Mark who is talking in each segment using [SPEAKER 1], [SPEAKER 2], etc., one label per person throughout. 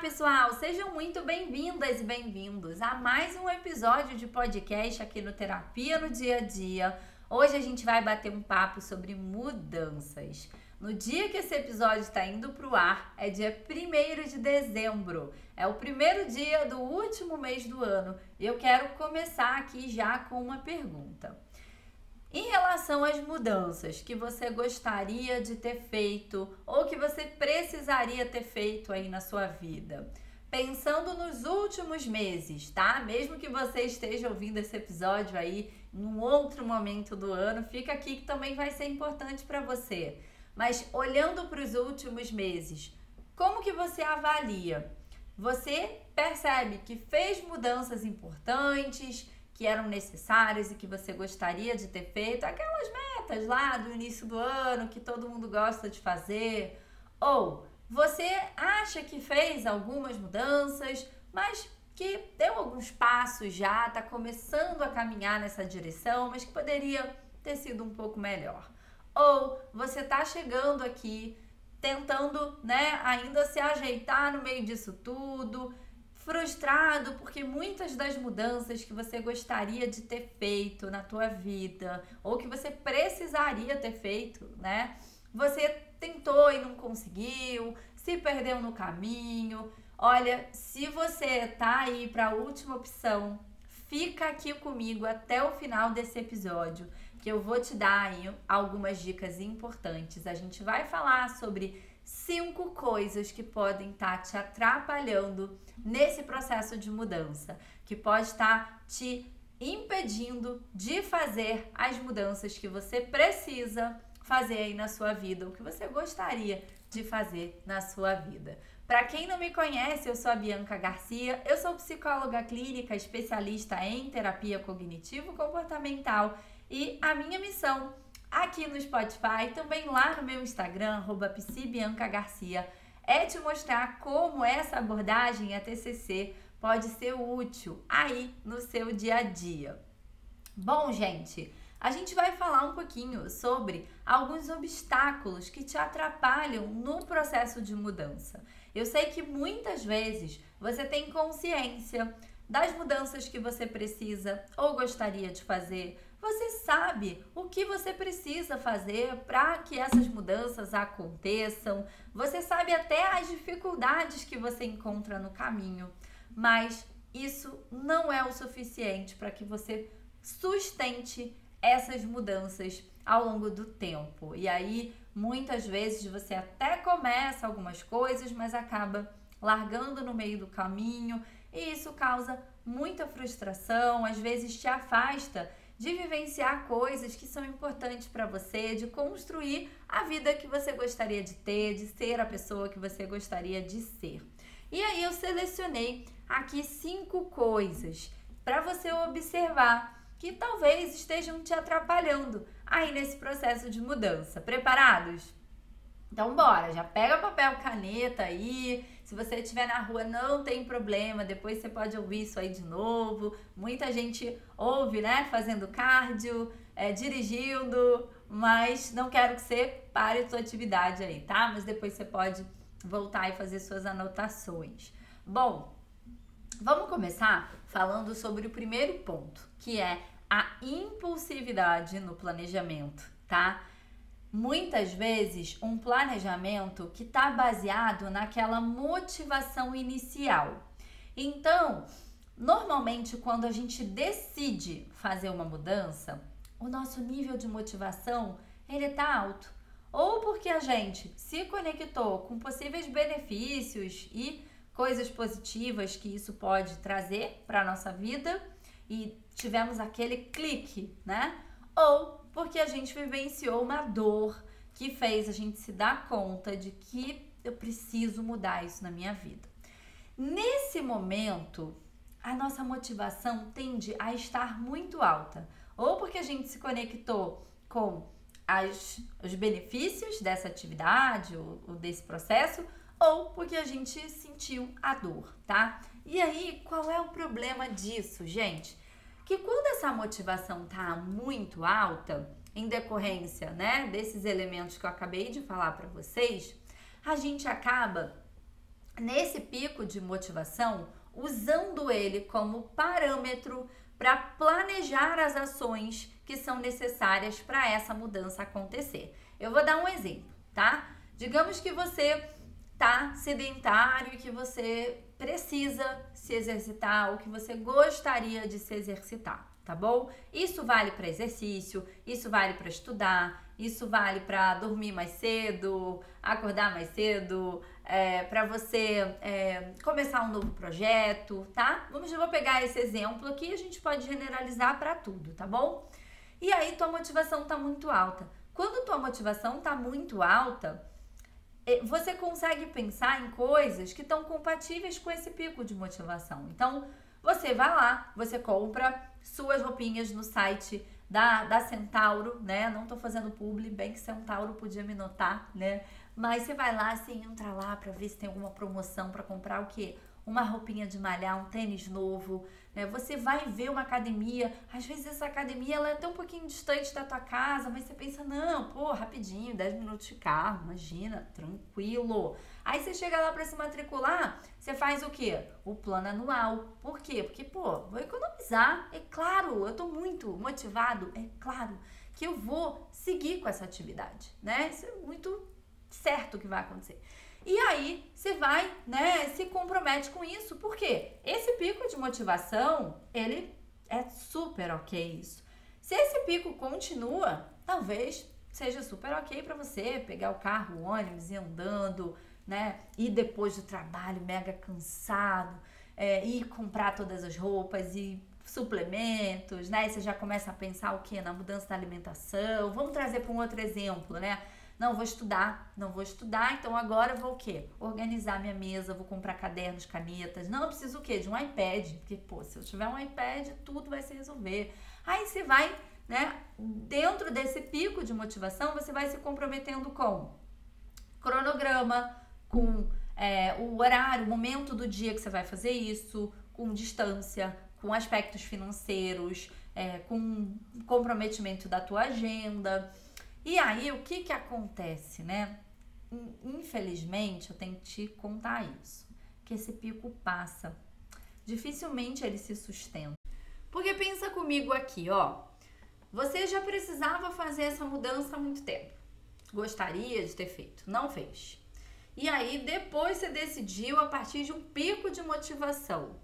[SPEAKER 1] pessoal! Sejam muito bem-vindas e bem-vindos a mais um episódio de podcast aqui no Terapia no Dia a Dia. Hoje a gente vai bater um papo sobre mudanças. No dia que esse episódio está indo para o ar, é dia 1 de dezembro. É o primeiro dia do último mês do ano. E eu quero começar aqui já com uma pergunta. Em relação às mudanças que você gostaria de ter feito ou que você precisaria ter feito aí na sua vida, pensando nos últimos meses, tá? Mesmo que você esteja ouvindo esse episódio aí num outro momento do ano, fica aqui que também vai ser importante para você. Mas olhando para os últimos meses, como que você avalia? Você percebe que fez mudanças importantes? Que eram necessárias e que você gostaria de ter feito, aquelas metas lá do início do ano que todo mundo gosta de fazer, ou você acha que fez algumas mudanças, mas que deu alguns passos já, está começando a caminhar nessa direção, mas que poderia ter sido um pouco melhor. Ou você está chegando aqui tentando, né, ainda se ajeitar no meio disso tudo, frustrado porque muitas das mudanças que você gostaria de ter feito na tua vida ou que você precisaria ter feito, né? Você tentou e não conseguiu, se perdeu no caminho. Olha, se você tá aí para a última opção, fica aqui comigo até o final desse episódio, que eu vou te dar aí algumas dicas importantes. A gente vai falar sobre cinco coisas que podem estar tá te atrapalhando nesse processo de mudança, que pode estar tá te impedindo de fazer as mudanças que você precisa fazer aí na sua vida, o que você gostaria de fazer na sua vida. Para quem não me conhece, eu sou a Bianca Garcia, eu sou psicóloga clínica, especialista em terapia cognitivo comportamental e a minha missão aqui no Spotify, também lá no meu Instagram, arroba é te mostrar como essa abordagem, a TCC, pode ser útil aí no seu dia a dia. Bom, gente, a gente vai falar um pouquinho sobre alguns obstáculos que te atrapalham no processo de mudança. Eu sei que muitas vezes você tem consciência das mudanças que você precisa ou gostaria de fazer, você sabe o que você precisa fazer para que essas mudanças aconteçam. Você sabe até as dificuldades que você encontra no caminho, mas isso não é o suficiente para que você sustente essas mudanças ao longo do tempo. E aí, muitas vezes você até começa algumas coisas, mas acaba largando no meio do caminho, e isso causa muita frustração, às vezes te afasta de vivenciar coisas que são importantes para você, de construir a vida que você gostaria de ter, de ser a pessoa que você gostaria de ser. E aí eu selecionei aqui cinco coisas para você observar que talvez estejam te atrapalhando aí nesse processo de mudança. Preparados? Então bora, já pega papel, caneta aí. Se você estiver na rua, não tem problema. Depois você pode ouvir isso aí de novo. Muita gente ouve, né? Fazendo cardio, é, dirigindo, mas não quero que você pare sua atividade aí, tá? Mas depois você pode voltar e fazer suas anotações. Bom, vamos começar falando sobre o primeiro ponto, que é a impulsividade no planejamento, tá? Muitas vezes um planejamento que está baseado naquela motivação inicial. Então, normalmente, quando a gente decide fazer uma mudança, o nosso nível de motivação ele está alto. Ou porque a gente se conectou com possíveis benefícios e coisas positivas que isso pode trazer para a nossa vida e tivemos aquele clique, né? Ou porque a gente vivenciou uma dor que fez a gente se dar conta de que eu preciso mudar isso na minha vida. Nesse momento, a nossa motivação tende a estar muito alta, ou porque a gente se conectou com as, os benefícios dessa atividade ou, ou desse processo, ou porque a gente sentiu a dor, tá? E aí, qual é o problema disso, gente? Que quando essa motivação tá muito alta, em decorrência, né, desses elementos que eu acabei de falar para vocês, a gente acaba nesse pico de motivação, usando ele como parâmetro para planejar as ações que são necessárias para essa mudança acontecer. Eu vou dar um exemplo, tá? Digamos que você tá sedentário e que você precisa se exercitar ou que você gostaria de se exercitar, tá bom? Isso vale para exercício, isso vale para estudar, isso vale para dormir mais cedo, acordar mais cedo, é, para você é, começar um novo projeto, tá? Vamos, eu vou pegar esse exemplo aqui a gente pode generalizar para tudo, tá bom? E aí tua motivação tá muito alta. Quando tua motivação tá muito alta, você consegue pensar em coisas que estão compatíveis com esse pico de motivação. Então, você vai lá, você compra suas roupinhas no site da, da Centauro, né? Não tô fazendo publi, bem que Centauro podia me notar, né? Mas você vai lá, assim, entra lá para ver se tem alguma promoção para comprar o quê? Uma roupinha de malhar, um tênis novo, né? Você vai ver uma academia, às vezes essa academia ela é até um pouquinho distante da tua casa, mas você pensa, não, pô, rapidinho, 10 minutos de carro, imagina, tranquilo. Aí você chega lá para se matricular, você faz o quê? O plano anual. Por quê? Porque, pô, vou economizar. É claro, eu tô muito motivado, é claro que eu vou seguir com essa atividade, né? Isso é muito certo que vai acontecer. E aí você vai, né, se compromete com isso, porque esse pico de motivação, ele é super ok isso. Se esse pico continua, talvez seja super ok para você pegar o carro, o ônibus e andando, né, ir depois do trabalho mega cansado, é, ir comprar todas as roupas e suplementos, né? E você já começa a pensar o que na mudança da alimentação. Vamos trazer para um outro exemplo, né? Não, vou estudar, não vou estudar, então agora vou o quê? Organizar minha mesa, vou comprar cadernos, canetas. Não, eu preciso o quê? De um iPad, porque, pô, se eu tiver um iPad, tudo vai se resolver. Aí você vai, né, dentro desse pico de motivação, você vai se comprometendo com cronograma, com é, o horário, o momento do dia que você vai fazer isso, com distância, com aspectos financeiros, é, com comprometimento da tua agenda. E aí, o que que acontece, né? Infelizmente, eu tenho que te contar isso, que esse pico passa. Dificilmente ele se sustenta. Porque pensa comigo aqui, ó. Você já precisava fazer essa mudança há muito tempo. Gostaria de ter feito, não fez. E aí, depois você decidiu a partir de um pico de motivação.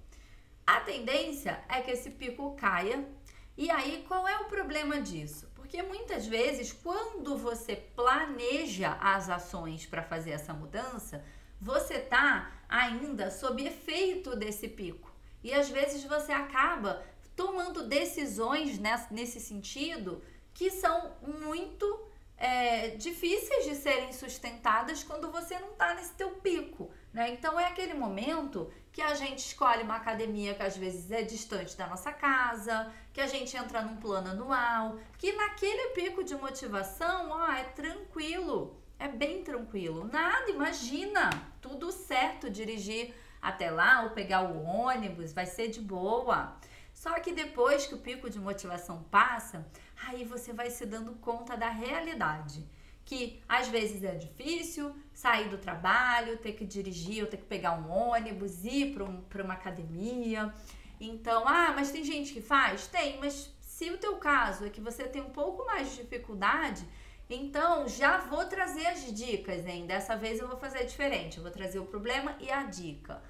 [SPEAKER 1] A tendência é que esse pico caia. E aí, qual é o problema disso? Porque muitas vezes, quando você planeja as ações para fazer essa mudança, você tá ainda sob efeito desse pico. E às vezes você acaba tomando decisões nesse sentido que são muito é, difíceis de serem sustentadas quando você não está nesse teu pico. Né? Então é aquele momento que a gente escolhe uma academia que às vezes é distante da nossa casa, que a gente entra num plano anual, que naquele pico de motivação, ó, é tranquilo, é bem tranquilo. Nada, imagina, tudo certo dirigir até lá ou pegar o ônibus, vai ser de boa. Só que depois que o pico de motivação passa, aí você vai se dando conta da realidade que às vezes é difícil sair do trabalho, ter que dirigir ou ter que pegar um ônibus, ir para um, uma academia. Então, ah, mas tem gente que faz? Tem, mas se o teu caso é que você tem um pouco mais de dificuldade, então já vou trazer as dicas, hein? Dessa vez eu vou fazer diferente, eu vou trazer o problema e a dica.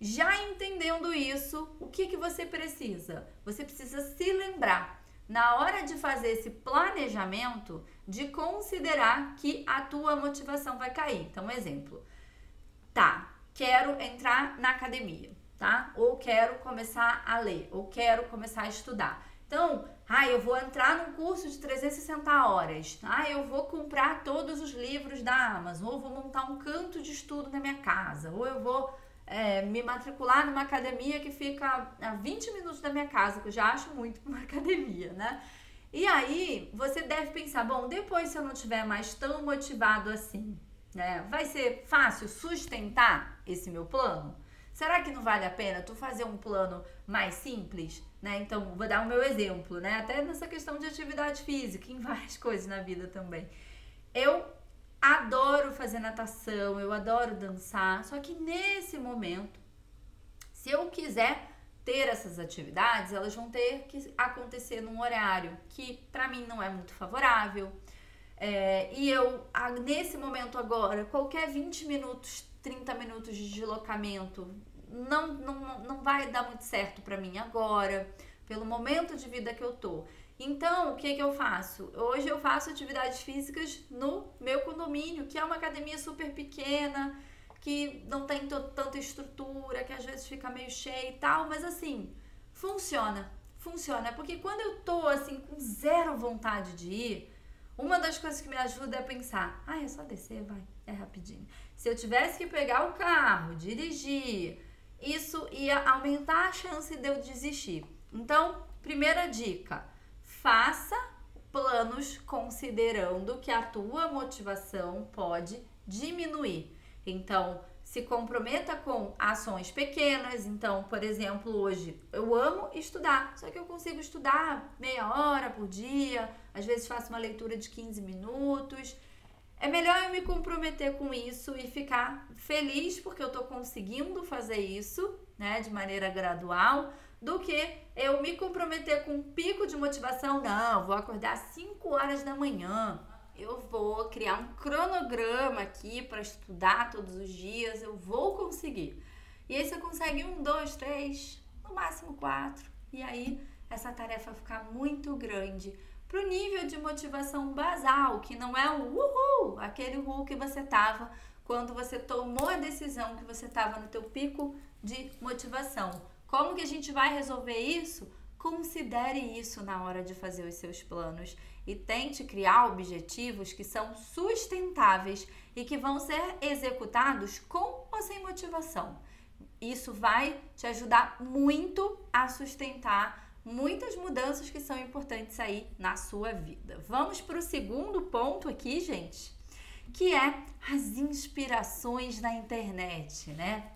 [SPEAKER 1] Já entendendo isso, o que, que você precisa? Você precisa se lembrar na hora de fazer esse planejamento, de considerar que a tua motivação vai cair. Então, um exemplo. Tá, quero entrar na academia, tá? Ou quero começar a ler, ou quero começar a estudar. Então, ah, eu vou entrar num curso de 360 horas. Ah, eu vou comprar todos os livros da Amazon, ou vou montar um canto de estudo na minha casa, ou eu vou é, me matricular numa academia que fica a 20 minutos da minha casa, que eu já acho muito uma academia, né? E aí você deve pensar, bom, depois se eu não tiver mais tão motivado assim, né? Vai ser fácil sustentar esse meu plano? Será que não vale a pena tu fazer um plano mais simples, né? Então, vou dar o meu exemplo, né? Até nessa questão de atividade física, em várias coisas na vida também. Eu adoro fazer natação, eu adoro dançar, só que nesse momento, se eu quiser ter essas atividades, elas vão ter que acontecer num horário que para mim não é muito favorável. É, e eu, nesse momento agora, qualquer 20 minutos, 30 minutos de deslocamento não, não, não vai dar muito certo para mim agora, pelo momento de vida que eu tô. Então, o que, que eu faço? Hoje eu faço atividades físicas no meu condomínio, que é uma academia super pequena, que não tem tanta estrutura, que às vezes fica meio cheia e tal, mas assim, funciona. Funciona, porque quando eu tô assim com zero vontade de ir, uma das coisas que me ajuda é pensar: ah, é só descer, vai, é rapidinho. Se eu tivesse que pegar o carro, dirigir, isso ia aumentar a chance de eu desistir. Então, primeira dica: faça planos considerando que a tua motivação pode diminuir. Então, se comprometa com ações pequenas. Então, por exemplo, hoje eu amo estudar, só que eu consigo estudar meia hora por dia, às vezes faço uma leitura de 15 minutos. É melhor eu me comprometer com isso e ficar feliz porque eu estou conseguindo fazer isso, né, de maneira gradual, do que eu me comprometer com um pico de motivação. Não, vou acordar às 5 horas da manhã. Eu vou criar um cronograma aqui para estudar todos os dias. Eu vou conseguir. E aí você consegue um, dois, três, no máximo quatro. E aí essa tarefa ficar muito grande para o nível de motivação basal, que não é o uhul, aquele uhul que você tava quando você tomou a decisão que você estava no teu pico de motivação. Como que a gente vai resolver isso? Considere isso na hora de fazer os seus planos e tente criar objetivos que são sustentáveis e que vão ser executados com ou sem motivação. Isso vai te ajudar muito a sustentar muitas mudanças que são importantes aí na sua vida. Vamos para o segundo ponto aqui, gente, que é as inspirações na internet, né?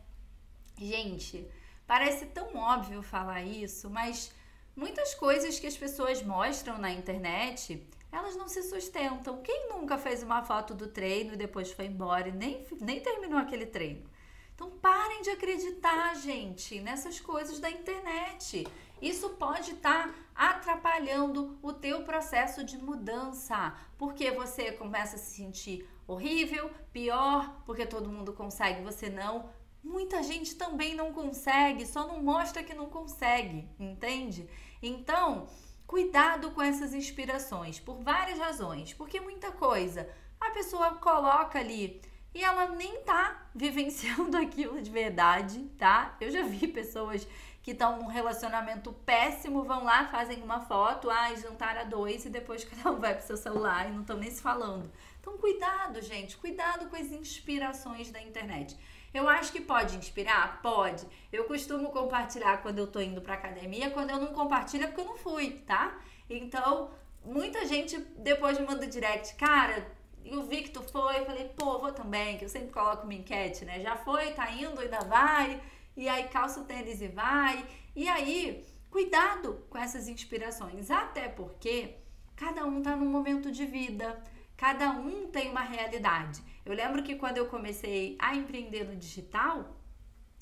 [SPEAKER 1] Gente, parece tão óbvio falar isso, mas muitas coisas que as pessoas mostram na internet, elas não se sustentam. Quem nunca fez uma foto do treino e depois foi embora e nem, nem terminou aquele treino? Então parem de acreditar, gente, nessas coisas da internet. Isso pode estar tá atrapalhando o teu processo de mudança, porque você começa a se sentir horrível, pior, porque todo mundo consegue, você não. Muita gente também não consegue, só não mostra que não consegue, entende? Então, cuidado com essas inspirações por várias razões, porque muita coisa a pessoa coloca ali e ela nem tá vivenciando aquilo de verdade, tá? Eu já vi pessoas que estão num relacionamento péssimo vão lá, fazem uma foto, ah, jantar a dois e depois cada um vai pro seu celular e não estão nem se falando. Então, cuidado, gente, cuidado com as inspirações da internet. Eu acho que pode inspirar? Pode. Eu costumo compartilhar quando eu tô indo pra academia, quando eu não compartilho é porque eu não fui, tá? Então, muita gente depois me manda direct, cara, eu vi que tu foi, falei, pô, vou também, que eu sempre coloco uma enquete, né? Já foi, tá indo, ainda vai e aí calça o tênis e vai. E aí, cuidado com essas inspirações, até porque cada um tá num momento de vida, cada um tem uma realidade. Eu lembro que quando eu comecei a empreender no digital,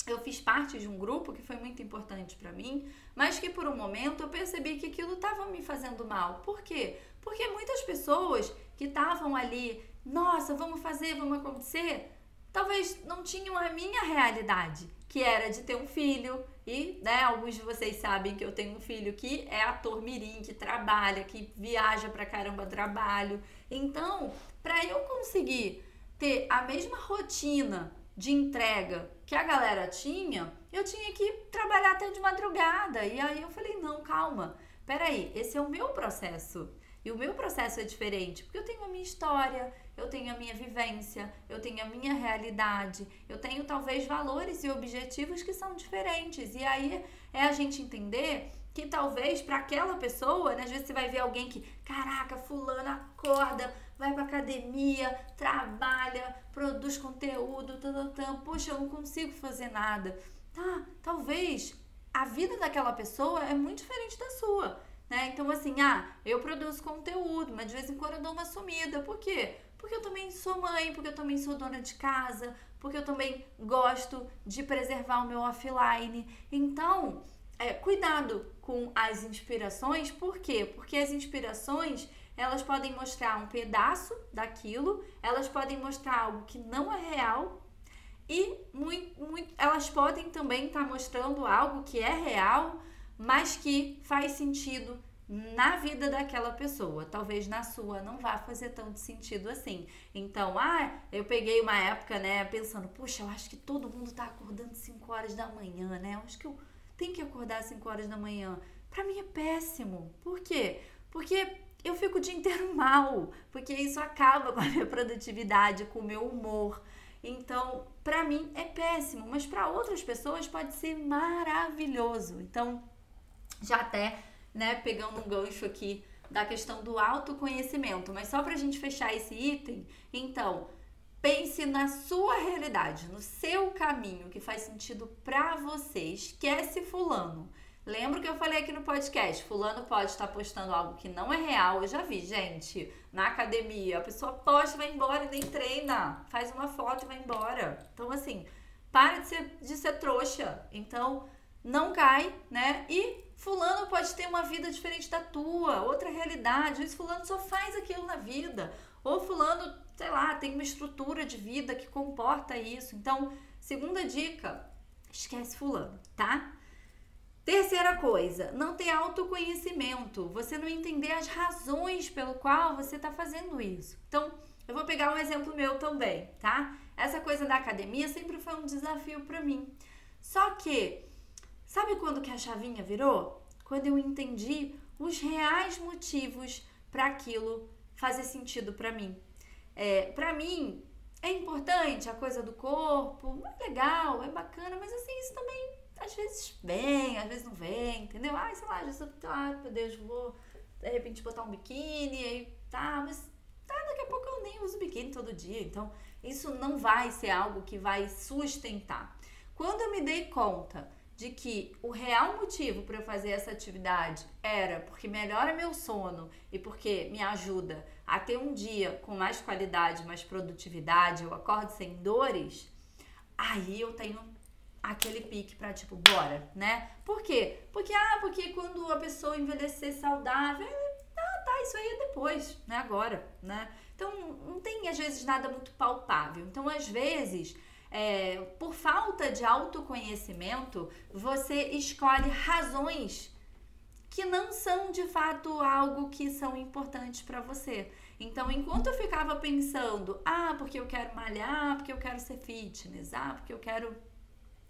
[SPEAKER 1] eu fiz parte de um grupo que foi muito importante para mim, mas que por um momento eu percebi que aquilo estava me fazendo mal. Por quê? Porque muitas pessoas que estavam ali, nossa, vamos fazer, vamos acontecer, talvez não tinham a minha realidade que era de ter um filho. E, né, alguns de vocês sabem que eu tenho um filho que é ator mirim, que trabalha, que viaja pra caramba trabalho. Então, para eu conseguir ter a mesma rotina de entrega que a galera tinha, eu tinha que trabalhar até de madrugada. E aí eu falei: não, calma, peraí, esse é o meu processo. E o meu processo é diferente, porque eu tenho a minha história, eu tenho a minha vivência, eu tenho a minha realidade, eu tenho talvez valores e objetivos que são diferentes. E aí é a gente entender que talvez para aquela pessoa, né, às vezes você vai ver alguém que, caraca, fulano acorda, vai pra academia, trabalha, produz conteúdo, tal, tal, poxa, eu não consigo fazer nada. Tá, talvez a vida daquela pessoa é muito diferente da sua. Né? Então, assim, ah, eu produzo conteúdo, mas de vez em quando eu dou uma sumida. Por quê? Porque eu também sou mãe, porque eu também sou dona de casa, porque eu também gosto de preservar o meu offline. Então, é, cuidado com as inspirações, por quê? Porque as inspirações elas podem mostrar um pedaço daquilo, elas podem mostrar algo que não é real e muito, muito, elas podem também estar tá mostrando algo que é real, mas que faz sentido na vida daquela pessoa. Talvez na sua não vá fazer tanto sentido assim. Então, ah, eu peguei uma época, né, pensando, puxa, eu acho que todo mundo tá acordando 5 horas da manhã, né? Eu acho que eu tenho que acordar 5 horas da manhã. Para mim é péssimo. Por quê? Porque eu fico o dia inteiro mal, porque isso acaba com a minha produtividade, com o meu humor. Então, para mim é péssimo, mas para outras pessoas pode ser maravilhoso. Então, já até, né, pegando um gancho aqui da questão do autoconhecimento, mas só para a gente fechar esse item, então, pense na sua realidade, no seu caminho que faz sentido para você. Esquece fulano. Lembra que eu falei aqui no podcast? Fulano pode estar postando algo que não é real. Eu já vi, gente, na academia. A pessoa posta, vai embora e nem treina. Faz uma foto e vai embora. Então, assim, para de ser, de ser trouxa. Então, não cai, né? E fulano pode ter uma vida diferente da tua, outra realidade. Esse fulano só faz aquilo na vida. Ou fulano, sei lá, tem uma estrutura de vida que comporta isso. Então, segunda dica, esquece fulano, tá? Terceira coisa, não ter autoconhecimento, você não entender as razões pelo qual você está fazendo isso. Então, eu vou pegar um exemplo meu também, tá? Essa coisa da academia sempre foi um desafio para mim. Só que, sabe quando que a chavinha virou? Quando eu entendi os reais motivos para aquilo fazer sentido para mim. É, para mim, é importante a coisa do corpo, é legal, é bacana, mas assim, isso também às vezes vem, às vezes não vem, entendeu? Ai, sei lá, às vezes ah, meu Deus, vou de repente botar um biquíni, aí tá, mas tá, daqui a pouco eu nem uso biquíni todo dia, então isso não vai ser algo que vai sustentar. Quando eu me dei conta de que o real motivo para eu fazer essa atividade era porque melhora meu sono e porque me ajuda a ter um dia com mais qualidade, mais produtividade, eu acordo sem dores, aí eu tenho aquele pique pra, tipo, bora, né? Por quê? Porque, ah, porque quando a pessoa envelhecer saudável, ah, tá, isso aí é depois, né? Agora, né? Então, não tem, às vezes, nada muito palpável. Então, às vezes, é, por falta de autoconhecimento, você escolhe razões que não são de fato algo que são importantes para você. Então, enquanto eu ficava pensando, ah, porque eu quero malhar, porque eu quero ser fitness, ah, porque eu quero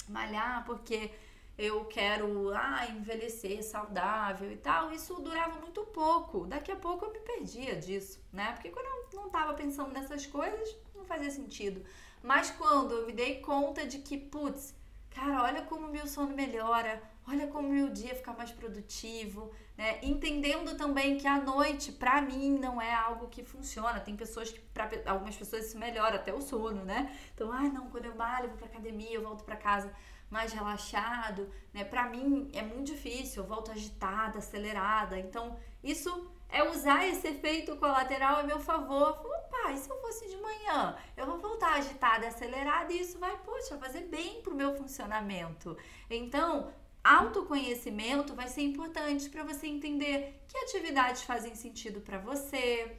[SPEAKER 1] malhar porque eu quero ah, envelhecer saudável e tal, isso durava muito pouco. Daqui a pouco eu me perdia disso, né? Porque quando eu não estava pensando nessas coisas, não fazia sentido. Mas quando eu me dei conta de que, putz, cara, olha como o meu sono melhora, olha como o meu dia fica mais produtivo, né? Entendendo também que a noite, para mim, não é algo que funciona. Tem pessoas que, para algumas pessoas, isso melhora até o sono, né? Então, ah, não, quando eu malho, vou pra academia, eu volto para casa mais relaxado, né? Para mim é muito difícil, eu volto agitada, acelerada. Então, isso é usar esse efeito colateral a meu favor. Opa, e se eu fosse de manhã? Eu vou voltar agitada, acelerada e isso vai, poxa, fazer bem pro meu funcionamento. Então, autoconhecimento vai ser importante para você entender que atividades fazem sentido para você,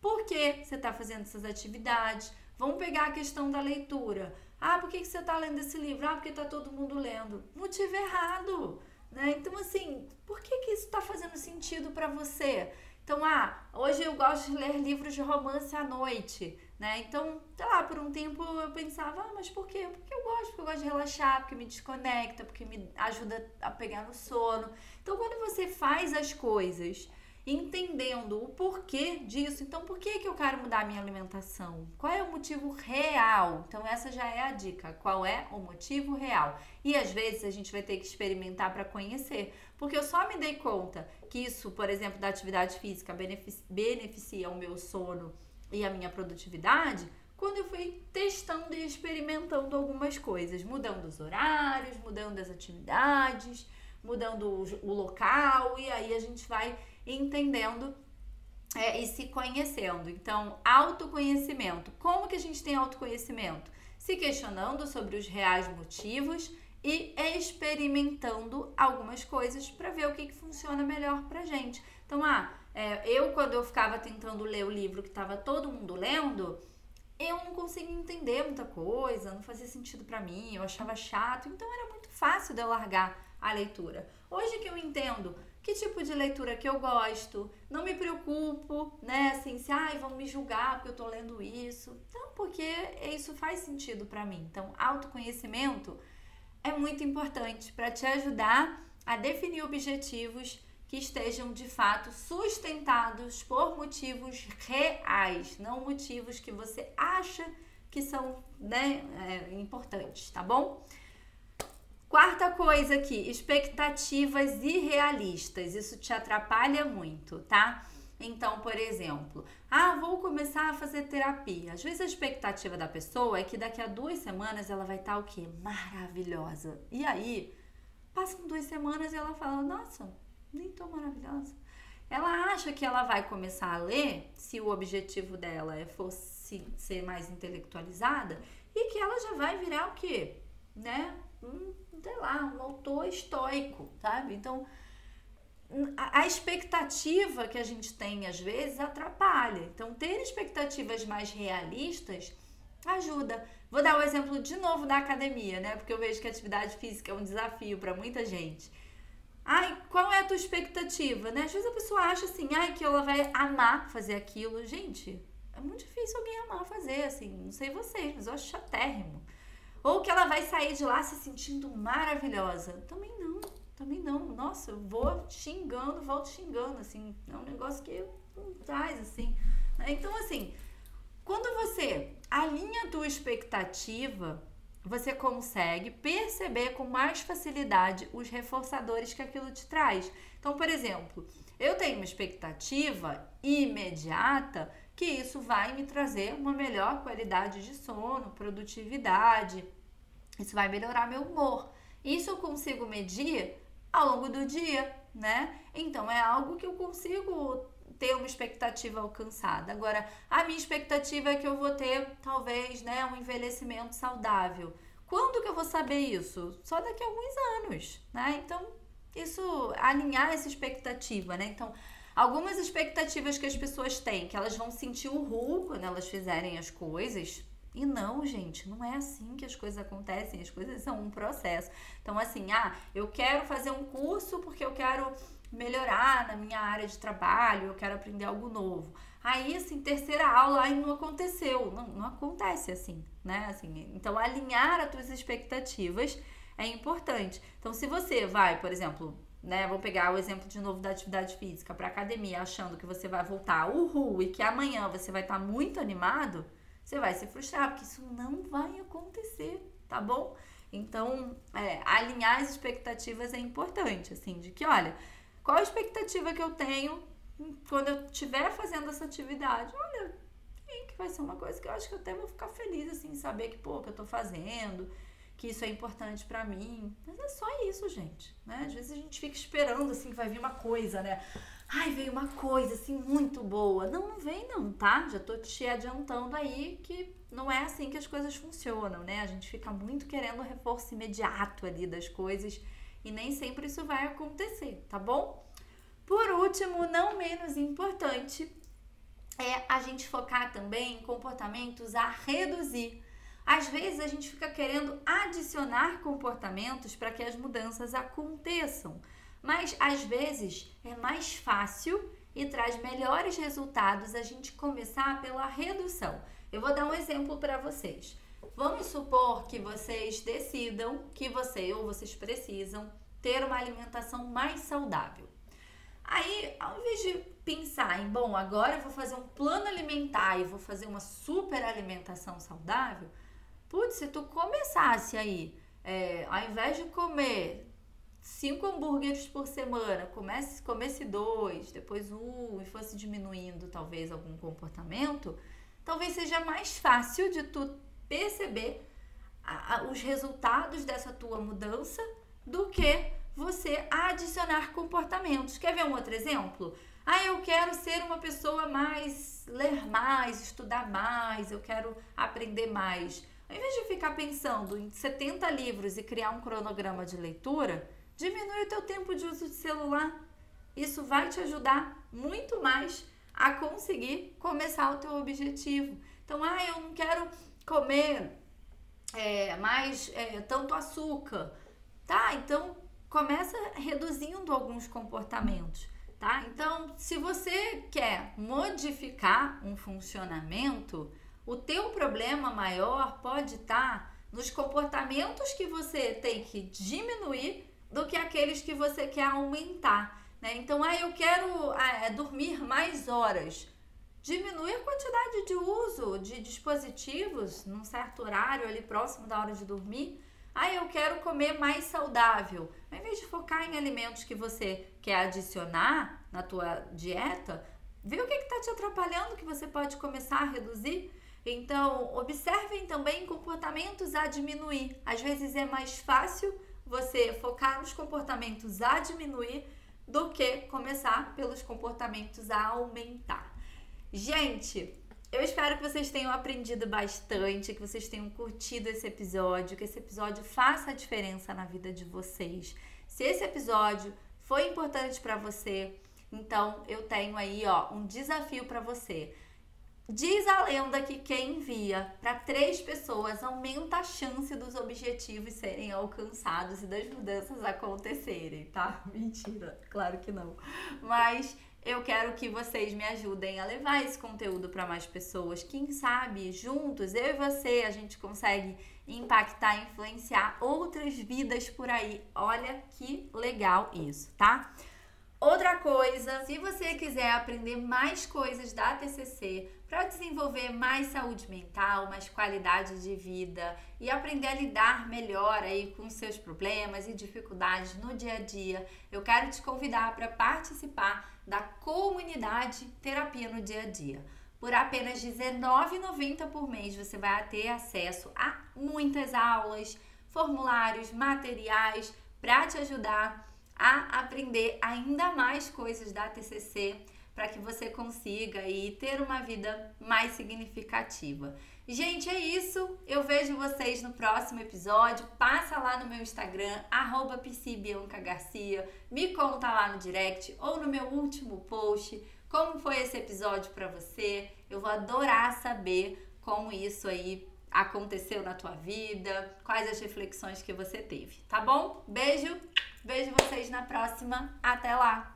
[SPEAKER 1] por que você está fazendo essas atividades. Vamos pegar a questão da leitura. Ah, por que você está lendo esse livro? Ah, porque está todo mundo lendo. Motivo errado. Né? Então, assim, por que, que isso está fazendo sentido para você? Então, ah, hoje eu gosto de ler livros de romance à noite, né? Então, sei lá, por um tempo eu pensava, ah, mas por quê? Porque eu gosto, porque eu gosto de relaxar, porque me desconecta, porque me ajuda a pegar no sono. Então, quando você faz as coisas entendendo o porquê disso. Então, por que, que eu quero mudar a minha alimentação? Qual é o motivo real? Então, essa já é a dica. Qual é o motivo real? E às vezes a gente vai ter que experimentar para conhecer, porque eu só me dei conta que isso, por exemplo, da atividade física beneficia, beneficia o meu sono e a minha produtividade. Quando eu fui testando e experimentando algumas coisas, mudando os horários, mudando as atividades, mudando o local, e aí a gente vai entendendo é, e se conhecendo. Então, autoconhecimento. Como que a gente tem autoconhecimento? Se questionando sobre os reais motivos e experimentando algumas coisas para ver o que, que funciona melhor pra gente. Então, ah, é, eu quando eu ficava tentando ler o livro que estava todo mundo lendo, eu não conseguia entender muita coisa, não fazia sentido para mim, eu achava chato, então era muito fácil de eu largar a leitura. Hoje que eu entendo que tipo de leitura que eu gosto, não me preocupo, né, assim, se ai, vão me julgar porque eu tô lendo isso. Não, porque isso faz sentido para mim. Então, autoconhecimento é muito importante para te ajudar a definir objetivos que estejam de fato sustentados por motivos reais, não motivos que você acha que são né, é, importantes, tá bom? Quarta coisa aqui, expectativas irrealistas. Isso te atrapalha muito, tá? Então, por exemplo, ah, vou começar a fazer terapia. Às vezes a expectativa da pessoa é que daqui a duas semanas ela vai estar o quê? Maravilhosa. E aí, passam duas semanas e ela fala, nossa, nem tô maravilhosa. Ela acha que ela vai começar a ler, se o objetivo dela é ser mais intelectualizada, e que ela já vai virar o quê? Né? Um sei lá, um autor estoico, sabe? Então, a expectativa que a gente tem às vezes atrapalha. Então, ter expectativas mais realistas ajuda. Vou dar o um exemplo de novo da academia, né? Porque eu vejo que a atividade física é um desafio para muita gente. Ai, qual é a tua expectativa, né? Às vezes a pessoa acha assim, ai, que ela vai amar fazer aquilo. Gente, é muito difícil alguém amar fazer, assim, não sei vocês, mas eu acho chatérrimo. Ou que ela vai sair de lá se sentindo maravilhosa. Também não, também não. Nossa, eu vou xingando, volto xingando, assim. É um negócio que não traz, assim. Né? Então, assim, quando você alinha a tua expectativa, você consegue perceber com mais facilidade os reforçadores que aquilo te traz. Então, por exemplo, eu tenho uma expectativa imediata que isso vai me trazer uma melhor qualidade de sono, produtividade. Isso vai melhorar meu humor. Isso eu consigo medir ao longo do dia, né? Então é algo que eu consigo ter uma expectativa alcançada. Agora, a minha expectativa é que eu vou ter talvez, né, um envelhecimento saudável. Quando que eu vou saber isso? Só daqui a alguns anos, né? Então, isso alinhar essa expectativa, né? Então, Algumas expectativas que as pessoas têm, que elas vão sentir o ru quando elas fizerem as coisas. E não, gente, não é assim que as coisas acontecem, as coisas são um processo. Então, assim, ah, eu quero fazer um curso porque eu quero melhorar na minha área de trabalho, eu quero aprender algo novo. Aí, assim, terceira aula, aí não aconteceu. Não, não acontece assim, né? Assim, então, alinhar as tuas expectativas é importante. Então, se você vai, por exemplo, né? Vou pegar o exemplo de novo da atividade física para academia, achando que você vai voltar uhul e que amanhã você vai estar tá muito animado, você vai se frustrar, porque isso não vai acontecer, tá bom? Então, é, alinhar as expectativas é importante, assim, de que, olha, qual a expectativa que eu tenho quando eu estiver fazendo essa atividade? Olha, que vai ser uma coisa que eu acho que eu até vou ficar feliz, assim, saber que, pô, que eu tô fazendo, que isso é importante para mim. Mas é só isso, gente, né? Às vezes a gente fica esperando assim que vai vir uma coisa, né? Ai, veio uma coisa assim muito boa. Não, não vem não, tá? Já tô te adiantando aí que não é assim que as coisas funcionam, né? A gente fica muito querendo o reforço imediato ali das coisas e nem sempre isso vai acontecer, tá bom? Por último, não menos importante, é a gente focar também em comportamentos a reduzir às vezes a gente fica querendo adicionar comportamentos para que as mudanças aconteçam, mas às vezes é mais fácil e traz melhores resultados a gente começar pela redução. Eu vou dar um exemplo para vocês. Vamos supor que vocês decidam que você ou vocês precisam ter uma alimentação mais saudável. Aí, ao invés de pensar em, bom, agora eu vou fazer um plano alimentar e vou fazer uma super alimentação saudável, Putz, se tu começasse aí, é, ao invés de comer cinco hambúrgueres por semana, comece, comece dois, depois um, e fosse diminuindo talvez algum comportamento, talvez seja mais fácil de tu perceber a, a, os resultados dessa tua mudança do que você adicionar comportamentos. Quer ver um outro exemplo? Ah, eu quero ser uma pessoa mais, ler mais, estudar mais, eu quero aprender mais. Ao invés de ficar pensando em 70 livros e criar um cronograma de leitura, diminui o teu tempo de uso de celular. Isso vai te ajudar muito mais a conseguir começar o teu objetivo. Então, ah, eu não quero comer é, mais é, tanto açúcar, tá? Então começa reduzindo alguns comportamentos, tá? Então, se você quer modificar um funcionamento, o teu problema maior pode estar tá nos comportamentos que você tem que diminuir do que aqueles que você quer aumentar. Né? Então, ah, eu quero ah, é, dormir mais horas. Diminui a quantidade de uso de dispositivos num certo horário ali próximo da hora de dormir. Ah, eu quero comer mais saudável. Ao invés de focar em alimentos que você quer adicionar na tua dieta, vê o que está te atrapalhando que você pode começar a reduzir. Então, observem também comportamentos a diminuir. Às vezes é mais fácil você focar nos comportamentos a diminuir do que começar pelos comportamentos a aumentar. Gente, eu espero que vocês tenham aprendido bastante, que vocês tenham curtido esse episódio, que esse episódio faça a diferença na vida de vocês. Se esse episódio foi importante para você, então eu tenho aí, ó, um desafio para você. Diz a lenda que quem envia para três pessoas aumenta a chance dos objetivos serem alcançados e das mudanças acontecerem, tá? Mentira, claro que não. Mas eu quero que vocês me ajudem a levar esse conteúdo para mais pessoas. Quem sabe, juntos, eu e você, a gente consegue impactar, influenciar outras vidas por aí. Olha que legal isso, tá? Outra coisa, se você quiser aprender mais coisas da TCC para desenvolver mais saúde mental, mais qualidade de vida e aprender a lidar melhor aí com seus problemas e dificuldades no dia a dia, eu quero te convidar para participar da comunidade Terapia no Dia a Dia. Por apenas R$19,90 por mês você vai ter acesso a muitas aulas, formulários, materiais para te ajudar a aprender ainda mais coisas da TCC para que você consiga aí ter uma vida mais significativa. Gente, é isso. Eu vejo vocês no próximo episódio. Passa lá no meu Instagram, arroba Garcia. Me conta lá no direct ou no meu último post como foi esse episódio para você. Eu vou adorar saber como isso aí aconteceu na tua vida, quais as reflexões que você teve, tá bom? Beijo, vejo vocês na próxima. Até lá!